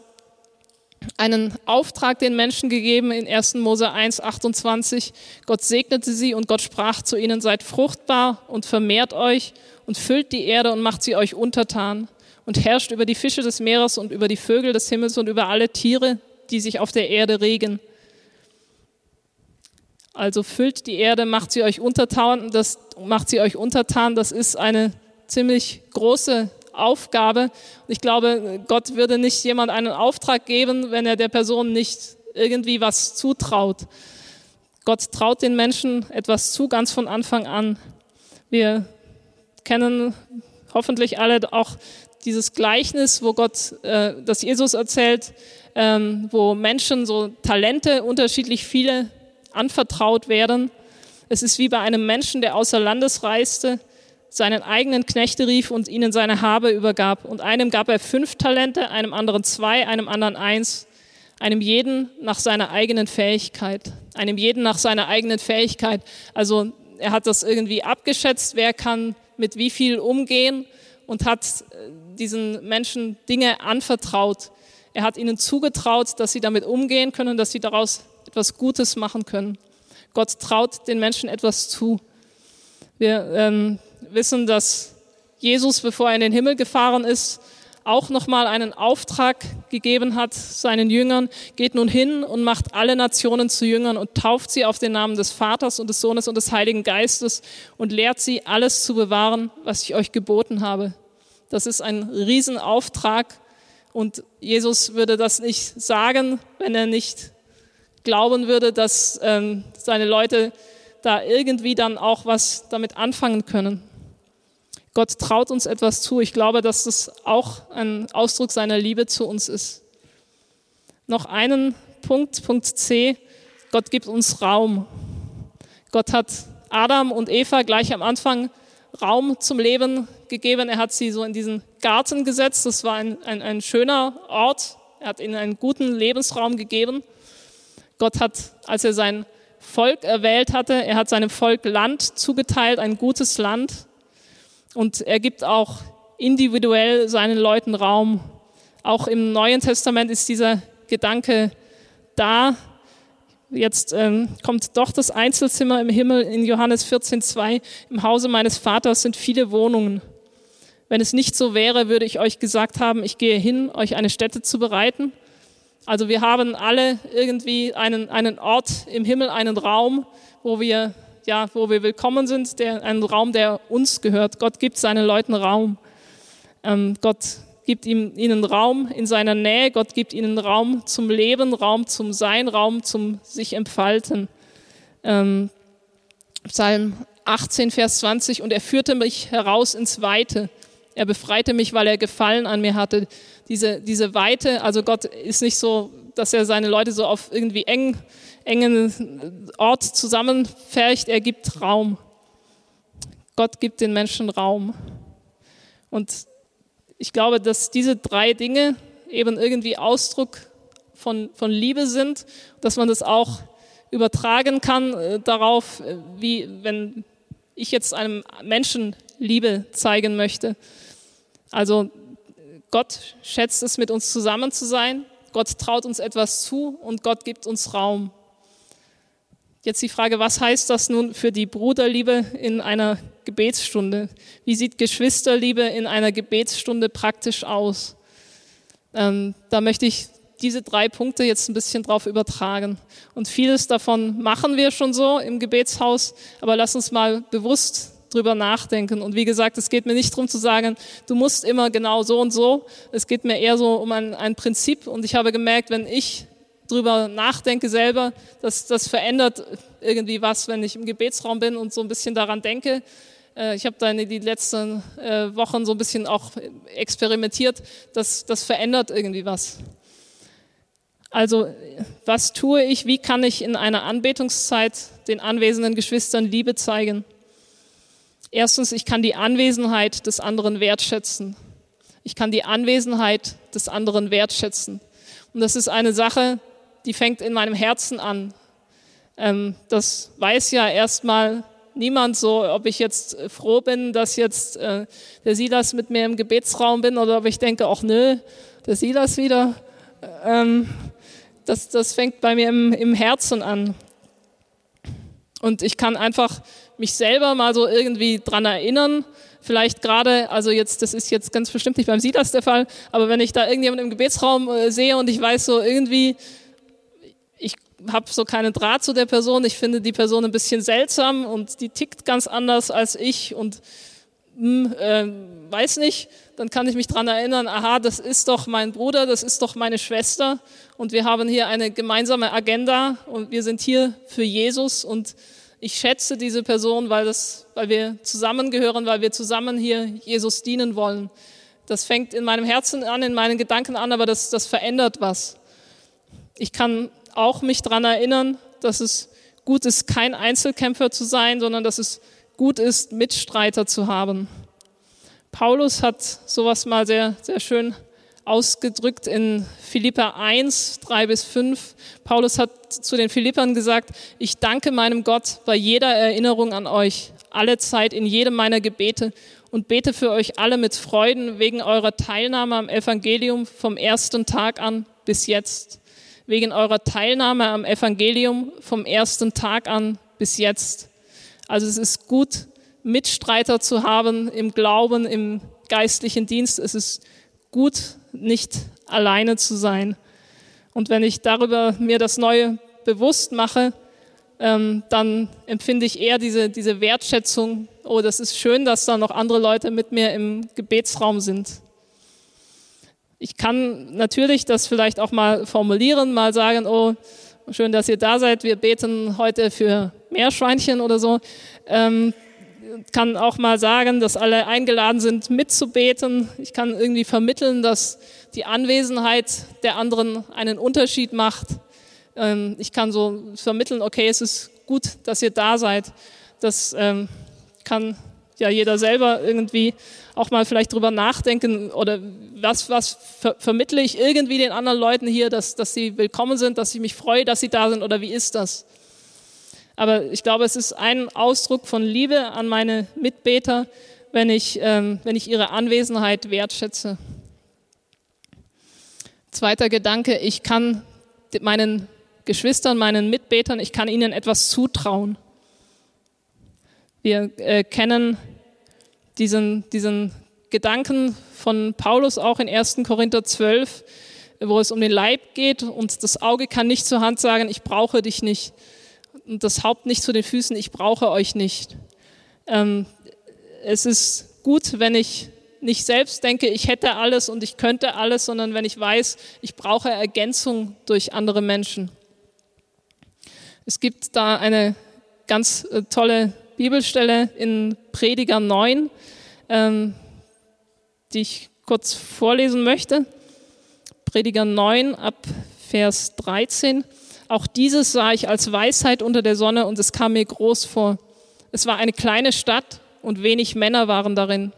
einen Auftrag den Menschen gegeben in 1. Mose 1, 28. Gott segnete sie und Gott sprach zu ihnen, seid fruchtbar und vermehrt euch und füllt die Erde und macht sie euch untertan und herrscht über die Fische des Meeres und über die Vögel des Himmels und über alle Tiere, die sich auf der Erde regen. Also füllt die Erde, macht sie euch untertan, das macht sie euch untertan, das ist eine ziemlich große Aufgabe. Ich glaube, Gott würde nicht jemand einen Auftrag geben, wenn er der Person nicht irgendwie was zutraut. Gott traut den Menschen etwas zu, ganz von Anfang an. Wir kennen hoffentlich alle auch dieses Gleichnis, wo Gott, äh, das Jesus erzählt, ähm, wo Menschen so Talente unterschiedlich viele anvertraut werden. Es ist wie bei einem Menschen, der außer Landes reiste, seinen eigenen Knechte rief und ihnen seine Habe übergab. Und einem gab er fünf Talente, einem anderen zwei, einem anderen eins, einem jeden nach seiner eigenen Fähigkeit. Einem jeden nach seiner eigenen Fähigkeit. Also er hat das irgendwie abgeschätzt, wer kann mit wie viel umgehen und hat äh, diesen Menschen Dinge anvertraut. Er hat ihnen zugetraut, dass sie damit umgehen können, dass sie daraus etwas Gutes machen können. Gott traut den Menschen etwas zu. Wir ähm, wissen, dass Jesus, bevor er in den Himmel gefahren ist, auch nochmal einen Auftrag gegeben hat seinen Jüngern, geht nun hin und macht alle Nationen zu Jüngern und tauft sie auf den Namen des Vaters und des Sohnes und des Heiligen Geistes und lehrt sie, alles zu bewahren, was ich euch geboten habe. Das ist ein Riesenauftrag und Jesus würde das nicht sagen, wenn er nicht glauben würde, dass ähm, seine Leute da irgendwie dann auch was damit anfangen können. Gott traut uns etwas zu. Ich glaube, dass das auch ein Ausdruck seiner Liebe zu uns ist. Noch einen Punkt, Punkt C. Gott gibt uns Raum. Gott hat Adam und Eva gleich am Anfang Raum zum Leben gegeben. Er hat sie so in diesen Garten gesetzt. Das war ein, ein, ein schöner Ort. Er hat ihnen einen guten Lebensraum gegeben. Gott hat, als er sein Volk erwählt hatte, er hat seinem Volk Land zugeteilt, ein gutes Land. Und er gibt auch individuell seinen Leuten Raum. Auch im Neuen Testament ist dieser Gedanke da. Jetzt ähm, kommt doch das Einzelzimmer im Himmel in Johannes 14,2. Im Hause meines Vaters sind viele Wohnungen. Wenn es nicht so wäre, würde ich euch gesagt haben, ich gehe hin, euch eine Stätte zu bereiten. Also wir haben alle irgendwie einen, einen Ort im Himmel, einen Raum, wo wir ja, wo wir willkommen sind, der, ein Raum, der uns gehört. Gott gibt seinen Leuten Raum. Ähm, Gott gibt ihm, ihnen Raum in seiner Nähe. Gott gibt ihnen Raum zum Leben, Raum zum Sein, Raum zum sich entfalten. Ähm, Psalm 18, Vers 20. Und er führte mich heraus ins Weite. Er befreite mich, weil er Gefallen an mir hatte. Diese, diese Weite, also Gott ist nicht so, dass er seine Leute so auf irgendwie eng engen Ort zusammenfärcht, er gibt Raum. Gott gibt den Menschen Raum. Und ich glaube, dass diese drei Dinge eben irgendwie Ausdruck von, von Liebe sind, dass man das auch übertragen kann äh, darauf, äh, wie wenn ich jetzt einem Menschen Liebe zeigen möchte. Also Gott schätzt es, mit uns zusammen zu sein. Gott traut uns etwas zu und Gott gibt uns Raum. Jetzt die Frage, was heißt das nun für die Bruderliebe in einer Gebetsstunde? Wie sieht Geschwisterliebe in einer Gebetsstunde praktisch aus? Ähm, da möchte ich diese drei Punkte jetzt ein bisschen drauf übertragen. Und vieles davon machen wir schon so im Gebetshaus, aber lass uns mal bewusst drüber nachdenken. Und wie gesagt, es geht mir nicht darum zu sagen, du musst immer genau so und so. Es geht mir eher so um ein, ein Prinzip. Und ich habe gemerkt, wenn ich drüber nachdenke selber, das, das verändert irgendwie was, wenn ich im Gebetsraum bin und so ein bisschen daran denke. Äh, ich habe da in die letzten äh, Wochen so ein bisschen auch experimentiert. Das, das verändert irgendwie was. Also, was tue ich? Wie kann ich in einer Anbetungszeit den anwesenden Geschwistern Liebe zeigen? Erstens, ich kann die Anwesenheit des anderen wertschätzen. Ich kann die Anwesenheit des anderen wertschätzen. Und das ist eine Sache, die fängt in meinem Herzen an. Ähm, das weiß ja erstmal niemand so, ob ich jetzt froh bin, dass jetzt äh, der Silas mit mir im Gebetsraum bin oder ob ich denke, ach nö, der Silas wieder. Ähm, das, das fängt bei mir im, im Herzen an. Und ich kann einfach mich selber mal so irgendwie dran erinnern, vielleicht gerade, also jetzt, das ist jetzt ganz bestimmt nicht beim Silas der Fall, aber wenn ich da irgendjemand im Gebetsraum äh, sehe und ich weiß so irgendwie, habe so keinen Draht zu der Person. Ich finde die Person ein bisschen seltsam und die tickt ganz anders als ich und hm, äh, weiß nicht. Dann kann ich mich daran erinnern, aha, das ist doch mein Bruder, das ist doch meine Schwester und wir haben hier eine gemeinsame Agenda und wir sind hier für Jesus und ich schätze diese Person, weil, das, weil wir zusammengehören, weil wir zusammen hier Jesus dienen wollen. Das fängt in meinem Herzen an, in meinen Gedanken an, aber das, das verändert was. Ich kann auch mich daran erinnern, dass es gut ist, kein Einzelkämpfer zu sein, sondern dass es gut ist, Mitstreiter zu haben. Paulus hat sowas mal sehr, sehr schön ausgedrückt in Philippa 1, 3 bis 5. Paulus hat zu den Philippern gesagt, ich danke meinem Gott bei jeder Erinnerung an euch, alle Zeit in jedem meiner Gebete und bete für euch alle mit Freuden wegen eurer Teilnahme am Evangelium vom ersten Tag an bis jetzt. Wegen eurer Teilnahme am Evangelium vom ersten Tag an bis jetzt. Also es ist gut, Mitstreiter zu haben im Glauben, im geistlichen Dienst. Es ist gut, nicht alleine zu sein. Und wenn ich darüber mir das Neue bewusst mache, ähm, dann empfinde ich eher diese, diese Wertschätzung, oh, das ist schön, dass da noch andere Leute mit mir im Gebetsraum sind. Ich kann natürlich das vielleicht auch mal formulieren, mal sagen, oh, schön, dass ihr da seid, wir beten heute für Meerschweinchen oder so. Ähm, kann auch mal sagen, dass alle eingeladen sind, mitzubeten. Ich kann irgendwie vermitteln, dass die Anwesenheit der anderen einen Unterschied macht. Ähm, ich kann so vermitteln, okay, es ist gut, dass ihr da seid. Das ähm, kann ja jeder selber irgendwie auch mal vielleicht drüber nachdenken oder was, was ver vermittle ich irgendwie den anderen Leuten hier, dass, dass sie willkommen sind, dass ich mich freue, dass sie da sind oder wie ist das? Aber ich glaube, es ist ein Ausdruck von Liebe an meine Mitbeter, wenn ich, ähm, wenn ich ihre Anwesenheit wertschätze. Zweiter Gedanke, ich kann meinen Geschwistern, meinen Mitbetern, ich kann ihnen etwas zutrauen. Wir äh, kennen diesen, diesen Gedanken von Paulus auch in 1. Korinther 12, wo es um den Leib geht und das Auge kann nicht zur Hand sagen, ich brauche dich nicht. Das Haupt nicht zu den Füßen, ich brauche euch nicht. Ähm, es ist gut, wenn ich nicht selbst denke, ich hätte alles und ich könnte alles, sondern wenn ich weiß, ich brauche Ergänzung durch andere Menschen. Es gibt da eine ganz äh, tolle Bibelstelle in Prediger 9, ähm, die ich kurz vorlesen möchte. Prediger 9 ab Vers 13. Auch dieses sah ich als Weisheit unter der Sonne und es kam mir groß vor. Es war eine kleine Stadt und wenig Männer waren darin.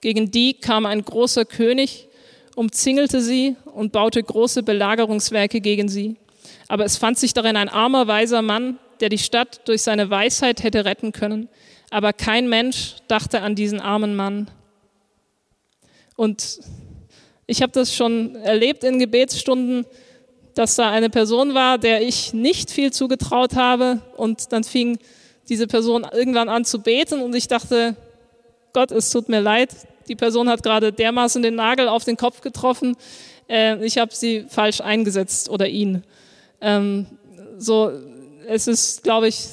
Gegen die kam ein großer König, umzingelte sie und baute große Belagerungswerke gegen sie. Aber es fand sich darin ein armer, weiser Mann, der die Stadt durch seine Weisheit hätte retten können. Aber kein Mensch dachte an diesen armen Mann. Und ich habe das schon erlebt in Gebetsstunden, dass da eine Person war, der ich nicht viel zugetraut habe. Und dann fing diese Person irgendwann an zu beten und ich dachte, Gott, es tut mir leid, die Person hat gerade dermaßen den Nagel auf den Kopf getroffen, äh, ich habe sie falsch eingesetzt oder ihn. Ähm, so, es ist, glaube ich,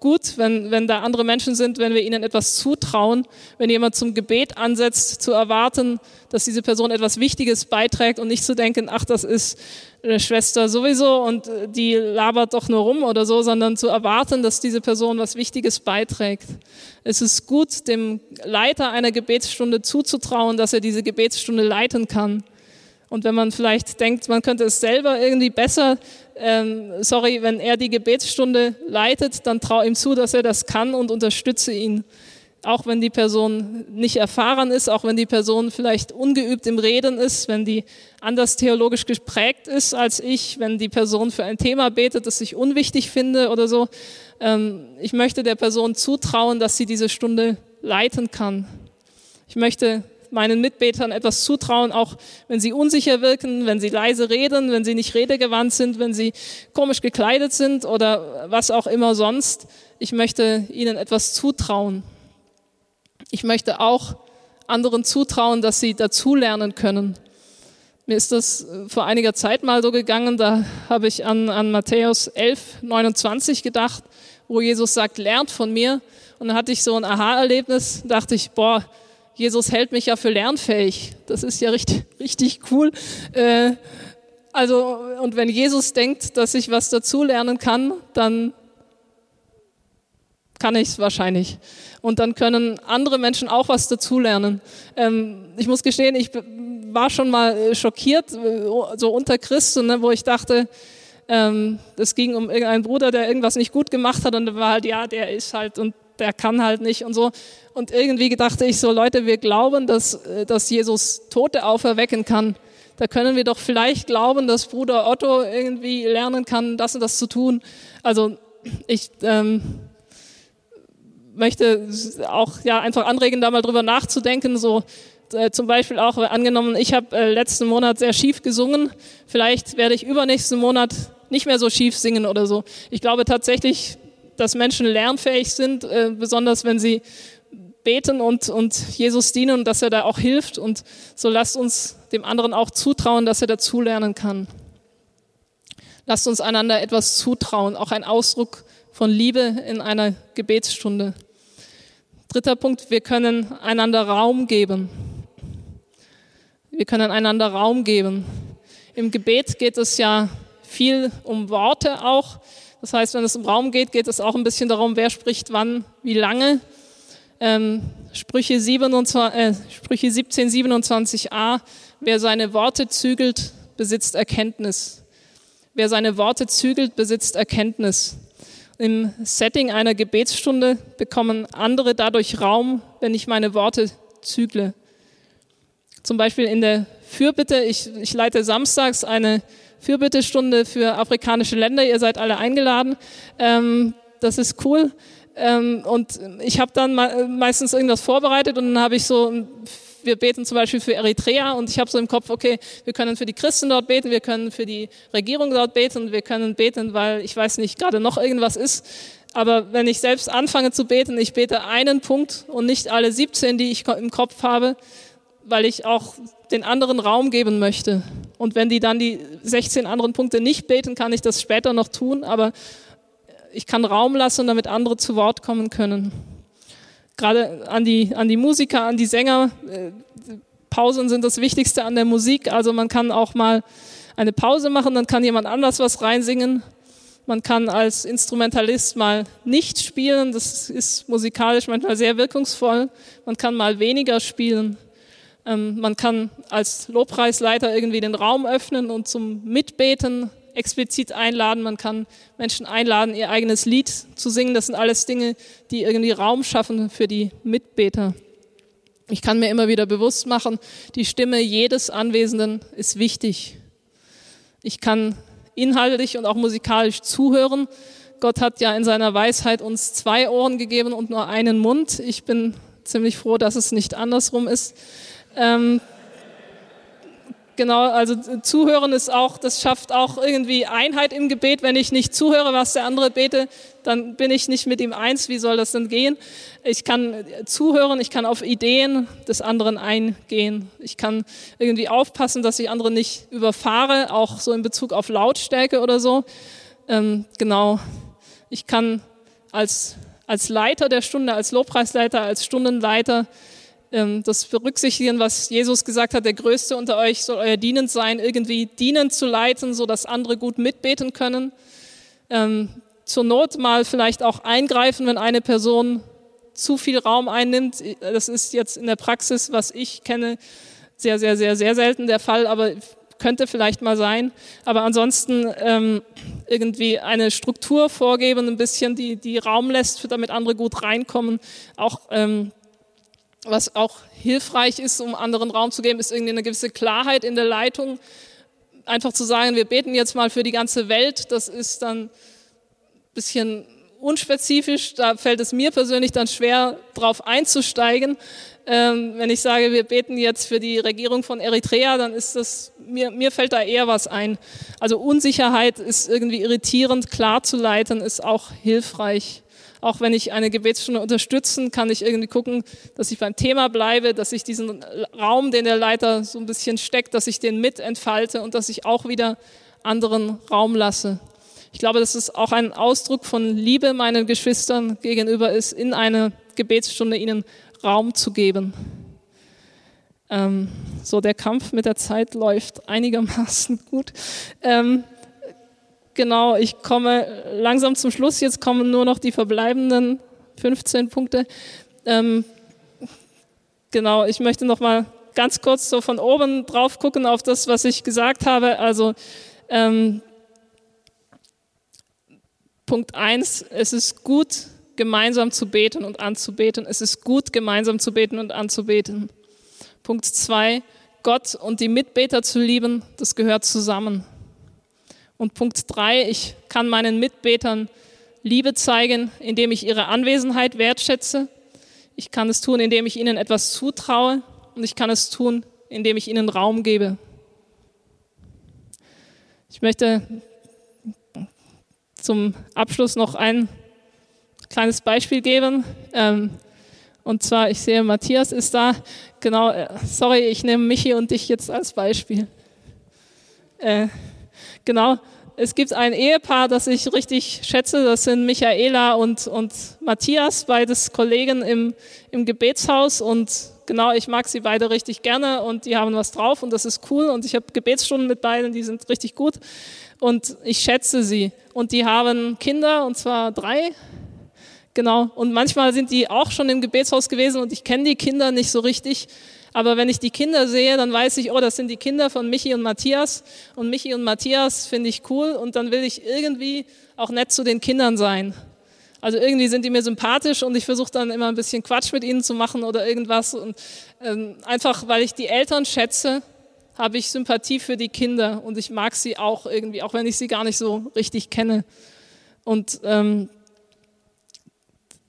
gut, wenn, wenn da andere Menschen sind, wenn wir ihnen etwas zutrauen, wenn jemand zum Gebet ansetzt, zu erwarten, dass diese Person etwas Wichtiges beiträgt und nicht zu denken, ach, das ist eine Schwester sowieso und äh, die labert doch nur rum oder so, sondern zu erwarten, dass diese Person was Wichtiges beiträgt. Es ist gut, dem Leiter einer Gebetsstunde zuzutrauen, dass er diese Gebetsstunde leiten kann. Und wenn man vielleicht denkt, man könnte es selber irgendwie besser, ähm, sorry, wenn er die Gebetsstunde leitet, dann trau ihm zu, dass er das kann und unterstütze ihn. Auch wenn die Person nicht erfahren ist, auch wenn die Person vielleicht ungeübt im Reden ist, wenn die anders theologisch geprägt ist als ich, wenn die Person für ein Thema betet, das ich unwichtig finde oder so. Ähm, ich möchte der Person zutrauen, dass sie diese Stunde leiten kann. Ich möchte meinen Mitbetern etwas zutrauen, auch wenn sie unsicher wirken, wenn sie leise reden, wenn sie nicht redegewandt sind, wenn sie komisch gekleidet sind oder was auch immer sonst. Ich möchte ihnen etwas zutrauen. Ich möchte auch anderen zutrauen, dass sie dazulernen können. Mir ist das vor einiger Zeit mal so gegangen, da habe ich an, an Matthäus 11, 29 gedacht, wo Jesus sagt, lernt von mir. Und dann hatte ich so ein Aha-Erlebnis, dachte ich, boah, Jesus hält mich ja für lernfähig. Das ist ja richtig, richtig cool. Äh, also, und wenn Jesus denkt, dass ich was dazulernen kann, dann kann ich es wahrscheinlich. Und dann können andere Menschen auch was dazulernen. Ähm, ich muss gestehen, ich war schon mal schockiert, äh, so unter Christen, ne, wo ich dachte, Ähm, es ging um irgendeinen Bruder, der irgendwas nicht gut gemacht hat und war halt, ja, der ist halt und der kann halt nicht und so. Und irgendwie dachte ich so, Leute, wir glauben, dass, äh, dass Jesus Tote auferwecken kann. Da können wir doch vielleicht glauben, dass Bruder Otto irgendwie lernen kann, das und das zu tun. Also ich ähm, möchte auch ja einfach anregen, da mal drüber nachzudenken. So äh, zum Beispiel auch angenommen, ich habe äh, letzten Monat sehr schief gesungen. Vielleicht werde ich übernächsten Monat nicht mehr so schief singen oder so. Ich glaube tatsächlich, dass Menschen lernfähig sind, äh, besonders wenn sie beten und, und Jesus dienen und dass er da auch hilft. Und so lasst uns dem anderen auch zutrauen, dass er dazulernen kann. Lasst uns einander etwas zutrauen, auch ein Ausdruck von Liebe in einer Gebetsstunde. Dritter Punkt, wir können einander Raum geben. Wir können einander Raum geben. Im Gebet geht es ja viel um Worte auch. Das heißt, wenn es um Raum geht, geht es auch ein bisschen darum, wer spricht wann, wie lange. Ähm, Sprüche, 27, äh, Sprüche 17, 27a, wer seine Worte zügelt, besitzt Erkenntnis. Wer seine Worte zügelt, besitzt Erkenntnis. Im Setting einer Gebetsstunde bekommen andere dadurch Raum, wenn ich meine Worte zügle. Zum Beispiel in der Fürbitte, ich, ich leite samstags eine Fürbittestunde für afrikanische Länder. Ihr seid alle eingeladen. Ähm, das ist cool. Ähm, und ich habe dann meistens irgendwas vorbereitet und dann habe ich so, wir beten zum Beispiel für Eritrea und ich habe so im Kopf, okay, wir können für die Christen dort beten, wir können für die Regierung dort beten, wir können beten, weil ich weiß nicht, gerade noch irgendwas ist. Aber wenn ich selbst anfange zu beten, ich bete einen Punkt und nicht alle 17, die ich im Kopf habe, weil ich auch den anderen Raum geben möchte. Und wenn die dann die 16 anderen Punkte nicht beten, kann ich das später noch tun, aber ich kann Raum lassen, damit andere zu Wort kommen können. Gerade an die, an die Musiker, an die Sänger, äh, Pausen sind das Wichtigste an der Musik. Also man kann auch mal eine Pause machen, dann kann jemand anders was reinsingen. Man kann als Instrumentalist mal nicht spielen, das ist musikalisch manchmal sehr wirkungsvoll. Man kann mal weniger spielen. Ähm, man kann als Lobpreisleiter irgendwie den Raum öffnen und zum Mitbeten explizit einladen. Man kann Menschen einladen, ihr eigenes Lied zu singen. Das sind alles Dinge, die irgendwie Raum schaffen für die Mitbeter. Ich kann mir immer wieder bewusst machen, die Stimme jedes Anwesenden ist wichtig. Ich kann inhaltlich und auch musikalisch zuhören. Gott hat ja in seiner Weisheit uns zwei Ohren gegeben und nur einen Mund. Ich bin ziemlich froh, dass es nicht andersrum ist. Ähm, genau, also zuhören ist auch, das schafft auch irgendwie Einheit im Gebet. Wenn ich nicht zuhöre, was der andere bete, dann bin ich nicht mit ihm eins. Wie soll das denn gehen? Ich kann zuhören, ich kann auf Ideen des anderen eingehen. Ich kann irgendwie aufpassen, dass ich andere nicht überfahre, auch so in Bezug auf Lautstärke oder so. Ähm, genau. Ich kann als, als Leiter der Stunde, als Lobpreisleiter, als Stundenleiter das berücksichtigen, was Jesus gesagt hat, der Größte unter euch soll euer Dienend sein, irgendwie dienend zu leiten, so dass andere gut mitbeten können. Ähm, zur Not mal vielleicht auch eingreifen, wenn eine Person zu viel Raum einnimmt. Das ist jetzt in der Praxis, was ich kenne, sehr, sehr, sehr, sehr selten der Fall, aber könnte vielleicht mal sein. Aber ansonsten ähm, irgendwie eine Struktur vorgeben, ein bisschen, die, die Raum lässt, damit andere gut reinkommen. Auch ähm, was auch hilfreich ist, um anderen Raum zu geben, ist irgendwie eine gewisse Klarheit in der Leitung. Einfach zu sagen, wir beten jetzt mal für die ganze Welt, das ist dann ein bisschen unspezifisch. Da fällt es mir persönlich dann schwer, drauf einzusteigen. Ähm, wenn ich sage, wir beten jetzt für die Regierung von Eritrea, dann ist das, mir, mir fällt da eher was ein. Also Unsicherheit ist irgendwie irritierend, klar zu leiten, ist auch hilfreich auch wenn ich eine Gebetsstunde unterstützen, kann ich irgendwie gucken, dass ich beim Thema bleibe, dass ich diesen Raum, den der Leiter so ein bisschen steckt, dass ich den mit entfalte und dass ich auch wieder anderen Raum lasse. Ich glaube, dass es auch ein Ausdruck von Liebe meinen Geschwistern gegenüber ist, in einer Gebetsstunde ihnen Raum zu geben. Ähm, so, der Kampf mit der Zeit läuft einigermaßen gut. Ähm, Genau, ich komme langsam zum Schluss. Jetzt kommen nur noch die verbleibenden 15 Punkte. Ähm, genau, ich möchte noch mal ganz kurz so von oben drauf gucken auf das, was ich gesagt habe. Also ähm, Punkt eins: Es ist gut, gemeinsam zu beten und anzubeten. Es ist gut, gemeinsam zu beten und anzubeten. Punkt zwei: Gott und die Mitbeter zu lieben, das gehört zusammen. Und Punkt drei: Ich kann meinen Mitbetern Liebe zeigen, indem ich ihre Anwesenheit wertschätze. Ich kann es tun, indem ich ihnen etwas zutraue. Und ich kann es tun, indem ich ihnen Raum gebe. Ich möchte zum Abschluss noch ein kleines Beispiel geben. Ähm, und zwar, ich sehe, Matthias ist da. Genau, äh, sorry, ich nehme Michi und dich jetzt als Beispiel. Genau, es gibt ein Ehepaar, das ich richtig schätze. Das sind Michaela und, und Matthias, beides Kollegen im, im Gebetshaus. Und genau, ich mag sie beide richtig gerne und die haben was drauf und das ist cool. Und ich habe Gebetsstunden mit beiden, die sind richtig gut. Und ich schätze sie. Und die haben Kinder, und zwar drei. Genau. Und manchmal sind die auch schon im Gebetshaus gewesen und ich kenne die Kinder nicht so richtig. Aber wenn ich die Kinder sehe, dann weiß ich, oh, das sind die Kinder von Michi und Matthias. Und Michi und Matthias finde ich cool und dann will ich irgendwie auch nett zu den Kindern sein. Also irgendwie sind die mir sympathisch und ich versuche dann immer ein bisschen Quatsch mit ihnen zu machen oder irgendwas. Und ähm, einfach, weil ich die Eltern schätze, habe ich Sympathie für die Kinder und ich mag sie auch irgendwie, auch wenn ich sie gar nicht so richtig kenne. Und ähm,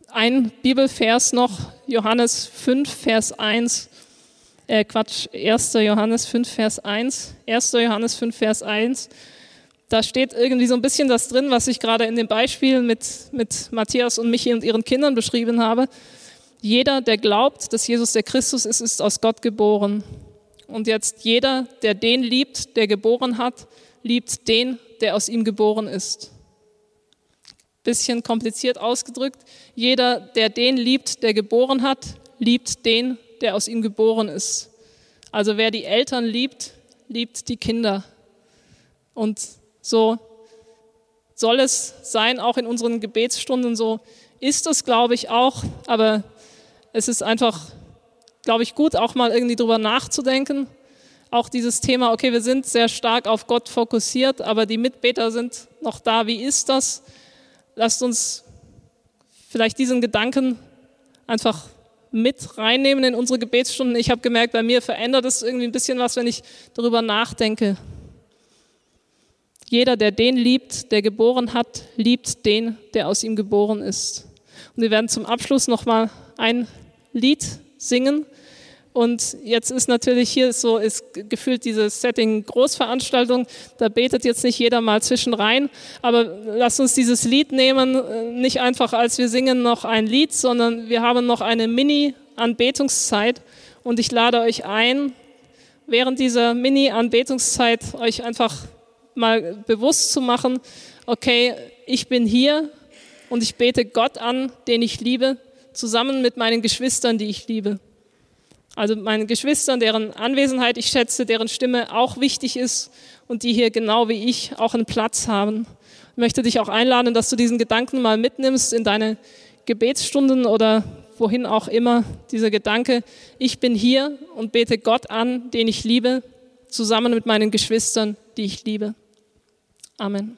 ein Bibelvers noch, Johannes 5, Vers 1 äh, Quatsch, 1. Johannes 5, Vers 1. 1. Johannes 5, Vers 1. Da steht irgendwie so ein bisschen das drin, was ich gerade in dem Beispiel mit, mit Matthias und Michi und ihren Kindern beschrieben habe. Jeder, der glaubt, dass Jesus der Christus ist, ist aus Gott geboren. Und jetzt jeder, der den liebt, der geboren hat, liebt den, der aus ihm geboren ist. Bisschen kompliziert ausgedrückt. Jeder, der den liebt, der geboren hat, liebt den, der aus ihm geboren ist. Also wer die Eltern liebt, liebt die Kinder. Und so soll es sein, auch in unseren Gebetsstunden. So ist es, glaube ich, auch. Aber es ist einfach, glaube ich, gut, auch mal irgendwie drüber nachzudenken. Auch dieses Thema, okay, wir sind sehr stark auf Gott fokussiert, aber die Mitbeter sind noch da. Wie ist das? Lasst uns vielleicht diesen Gedanken einfach mit reinnehmen in unsere Gebetsstunden. Ich habe gemerkt, bei mir verändert es irgendwie ein bisschen was, wenn ich darüber nachdenke. Jeder, der den liebt, der geboren hat, liebt den, der aus ihm geboren ist. Und wir werden zum Abschluss nochmal ein Lied singen. Und jetzt ist natürlich hier so, ist gefühlt dieses Setting Großveranstaltung. Da betet jetzt nicht jeder mal zwischen rein. Aber lasst uns dieses Lied nehmen, äh, nicht einfach als wir singen noch ein Lied, sondern wir haben noch eine Mini-Anbetungszeit. Und ich lade euch ein, während dieser Mini-Anbetungszeit euch einfach mal bewusst zu machen, okay, ich bin hier und ich bete Gott an, den ich liebe, zusammen mit meinen Geschwistern, die ich liebe. Also meinen Geschwistern, deren Anwesenheit ich schätze, deren Stimme auch wichtig ist und die hier genau wie ich auch einen Platz haben. Ich möchte dich auch einladen, dass du diesen Gedanken mal mitnimmst in deine Gebetsstunden oder wohin auch immer. Dieser Gedanke, ich bin hier und bete Gott an, den ich liebe, zusammen mit meinen Geschwistern, die ich liebe. Amen.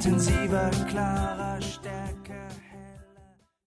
intensiver, klarer.